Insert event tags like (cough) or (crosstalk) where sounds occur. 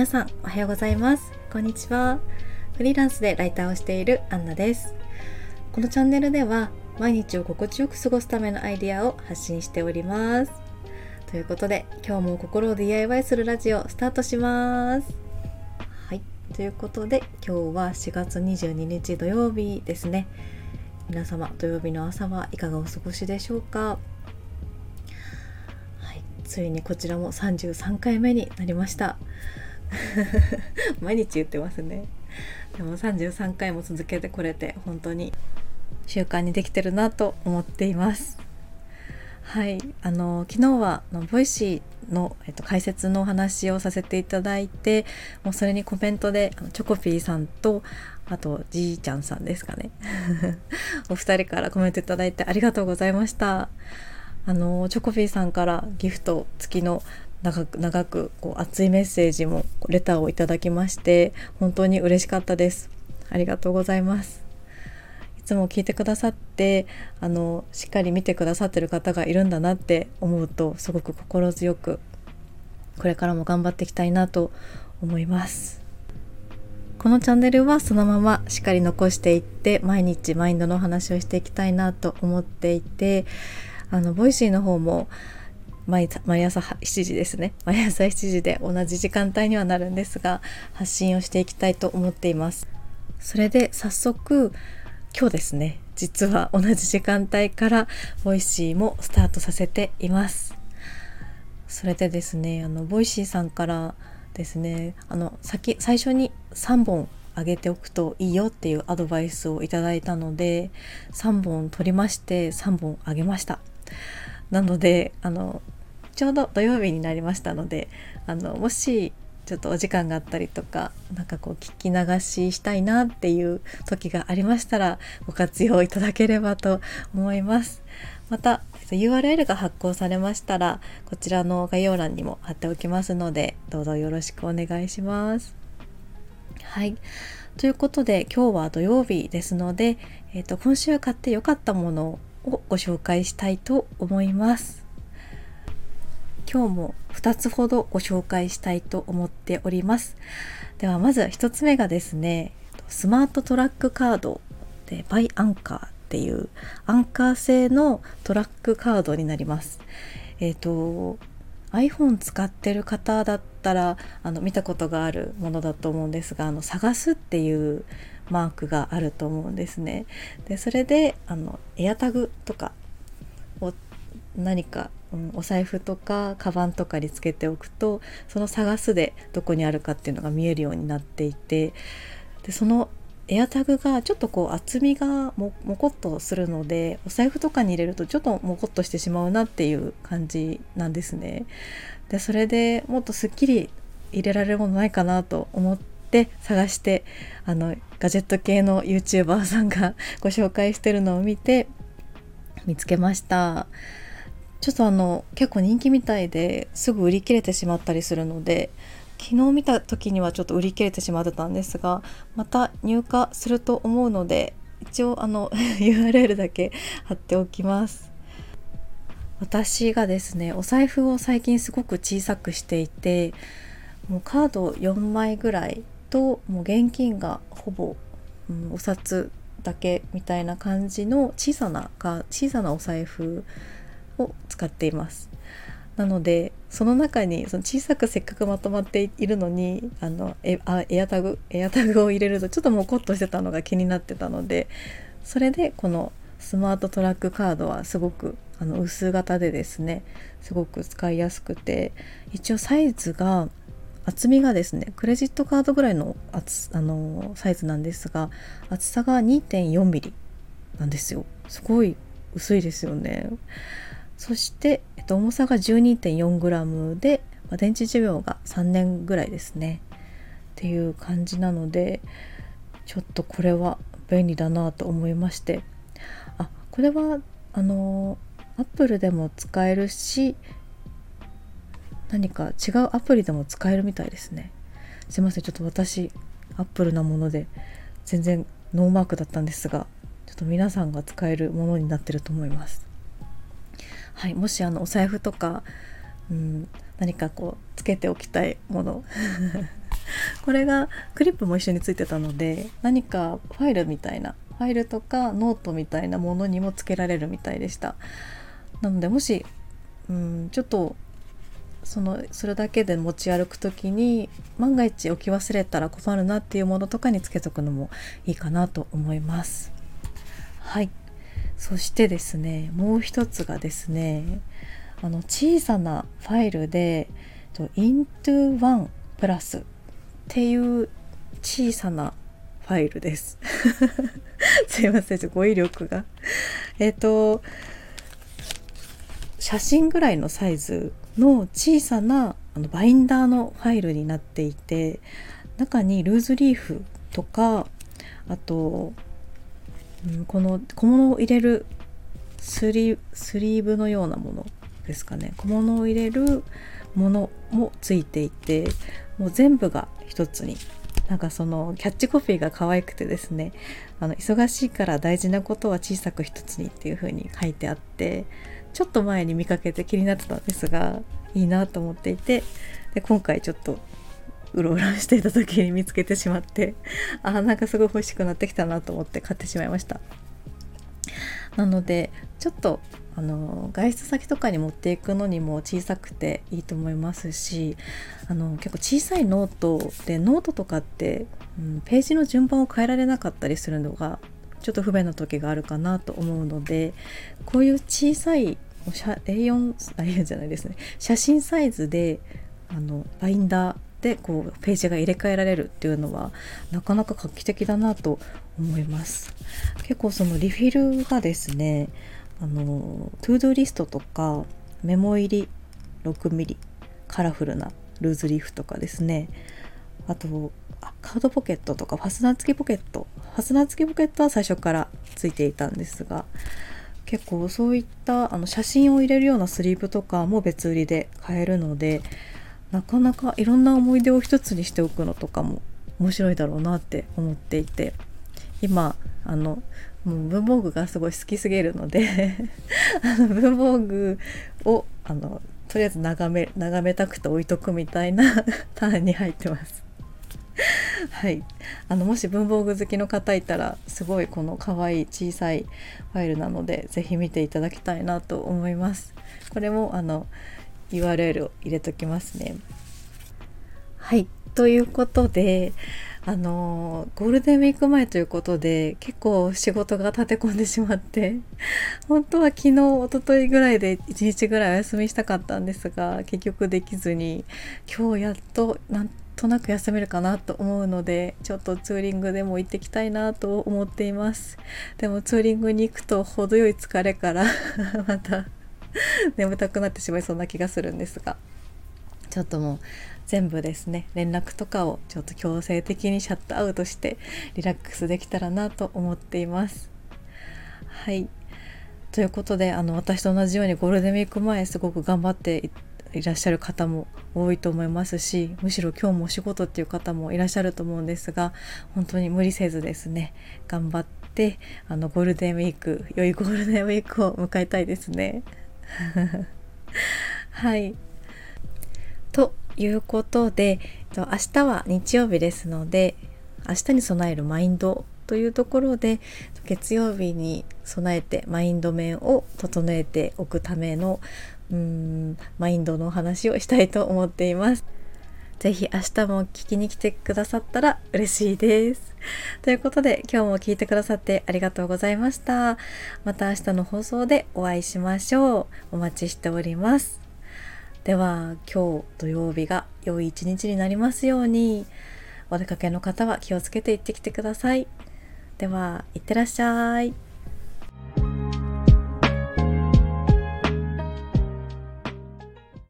皆さんおはようございます。こんにちは。フリーランスでライターをしているアンナです。このチャンネルでは毎日を心地よく過ごすためのアイデアを発信しております。ということで今日も心を DIY するラジオスタートします。はい。ということで今日は4月22日土曜日ですね。皆様土曜日の朝はいかがお過ごしでしょうか。はい。ついにこちらも33回目になりました。(laughs) 毎日言ってますね。でも33回も続けてこれて本当に習慣にできてるなと思っています。はい。あの昨日はの Voicy の、えっと、解説のお話をさせていただいてもうそれにコメントであのチョコピーさんとあとじいちゃんさんですかね。(laughs) お二人からコメントいただいてありがとうございました。あのチョコピーさんからギフト付きの長く長くこう熱いメッセージもレターをいただきまして本当に嬉しかったです。ありがとうございます。いつも聞いてくださってあのしっかり見てくださってる方がいるんだなって思うとすごく心強くこれからも頑張っていきたいなと思います。このチャンネルはそのまましっかり残していって毎日マインドの話をしていきたいなと思っていてあの Voicy の方も毎毎朝7時ですね。毎朝7時で同じ時間帯にはなるんですが発信をしていきたいと思っています。それで早速今日ですね。実は同じ時間帯から Voicy もスタートさせています。それでですねあの Voicy さんからですねあの先最初に3本上げておくといいよっていうアドバイスをいただいたので3本取りまして3本上げました。なのであのちょうど土曜日になりましたのであのもしちょっとお時間があったりとか何かこう聞き流ししたいなっていう時がありましたらご活用いただければと思います。また URL が発行されましたらこちらの概要欄にも貼っておきますのでどうぞよろしくお願いします。はい。ということで今日は土曜日ですので、えーと、今週買って良かったものをご紹介したいと思います。今日も2つほどご紹介したいと思っております。ではまず1つ目がですねスマートトラックカードでバイアンカーっていうアンカー製のトラックカードになります。えっ、ー、と iPhone 使ってる方だったらあの見たことがあるものだと思うんですがあの探すっていうマークがあると思うんですね。でそれであのエアタグとかを何か、うん、お財布とかカバンとかにつけておくとその探すでどこにあるかっていうのが見えるようになっていてでそのエアタグがちょっとこう厚みがももこっとするのでお財布とかに入れるとちょっともこっとしてしまうなっていう感じなんですね。でそれでもっとすっきり入れられるものないかなと思って探してあのガジェット系の YouTuber さんが (laughs) ご紹介してるのを見て見つけました。ちょっとあの結構人気みたいですぐ売り切れてしまったりするので昨日見た時にはちょっと売り切れてしまってたんですがまた入荷すると思うので一応あの (laughs) URL だけ貼っておきます。私がですねお財布を最近すごく小さくしていてもうカード4枚ぐらいともう現金がほぼ、うん、お札だけみたいな感じの小さな小さなお財布を使っています。なのでその中にその小さくせっかくまとまっているのにあのエあエアタグエアタグを入れるとちょっともこっとしてたのが気になってたのでそれでこのスマートトラックカードはすごくあの薄型でですねすごく使いやすくて一応サイズが厚みがですねクレジットカードぐらいの厚あのサイズなんですが厚さが 2.4mm なんですよ。すごい薄いですよね。そして、えっと、重さが 12.4g で、まあ、電池寿命が3年ぐらいですね。っていう感じなのでちょっとこれは便利だなと思いまして。あこれはあのアップルでも使えるし何か違うアプリでも使えるみたいですね。すいませんちょっと私アップルなもので全然ノーマークだったんですがちょっと皆さんが使えるものになってると思います。はいもしあのお財布とか、うん、何かこうつけておきたいもの (laughs) これがクリップも一緒についてたので何かファイルみたいなファイルとかノートみたいなものにもつけられるみたいでした。なのでもしうんちょっとそのそれだけで持ち歩く時に万が一置き忘れたら困るなっていうものとかにつけとくのもいいかなと思います。はい。そしてですねもう一つがですねあの小さなファイルで into one プラスっていう小さなファイルです。(laughs) すいません語彙力が。えっ、と写真ぐらいのサイズの小さなあのバインダーのファイルになっていて中にルーズリーフとかあと、うん、この小物を入れるスリーブのようなものですかね。小物を入れるものもついていてもう全部が一つになんかそのキャッチコピーが可愛くてですねあの忙しいから大事なことは小さく一つにっていう風に書いてあってちょっと前に見かけて気になってたんですがいいなと思っていてで今回ちょっとうろうろしていた時に見つけてしまって (laughs) あなんかすごい欲しくなってきたなと思って買ってしまいました。なのでちょっとあの外出先とかに持っていくのにも小さくていいと思いますしあの結構小さいノートでノートとかって、うん、ページの順番を変えられなかったりするのがちょっと不便な時があるかなと思うのでこういう小さい A4 A4 じゃないですね。写真サイズであのバインダーでこうページが入れ替えられるっていうのはなかなか画期的だなと思います。結構そのリフィルがですねあのトゥードゥリストとかメモ入り 6mm カラフルなルーズリーフとかですね。あとカードポケットとかファスナー付きポケットファスナー付きポケットは最初からついていたんですが結構そういったあの写真を入れるようなスリーブとかも別売りで買えるのでなかなかいろんな思い出を一つにしておくのとかも面白いだろうなって思っていて今あのもう文房具がすごい好きすぎるので (laughs) あの文房具をあのとりあえず眺め眺めたくて置いとくみたいなターンに入ってます。(laughs) はい。あのもし文房具好きの方いたらすごいこの可愛い小さいファイルなので是非見ていただきたいなと思います。これもあの URL を入れときますね。はい。ということであのゴールデンウィーク前ということで結構仕事が立て込んでしまって本当は昨日おとといぐらいで1日ぐらいお休みしたかったんですが結局できずに今日やっとなんとなく休めるかなと思うのでちょっとツーリングでも行ってきたいなと思っていますでもツーリングに行くと程よい疲れからまた眠たくなってしまいそうな気がするんですがちょっともう全部ですね連絡とかをちょっと強制的にシャットアウトしてリラックスできたらなと思っていますはいということであの私と同じようにゴールデンウィーク前すごく頑張っていらっしゃる方も多いと思いますしむしろ今日もお仕事っていう方もいらっしゃると思うんですが本当に無理せずですね頑張ってあのゴールデンウィーク良いゴールデンウィークを迎えたいですね。(laughs) はいということで明日は日曜日ですので明日に備えるマインドというところで月曜日に備えてマインド面を整えておくためのうんマインドのお話をしたいと思っています。ぜひ明日も聞きに来てくださったら嬉しいです。ということで今日も聞いてくださってありがとうございました。また明日の放送でお会いしましょう。お待ちしております。では今日土曜日が良い一日になりますようにお出かけの方は気をつけて行ってきてください。では、いってらっしゃい。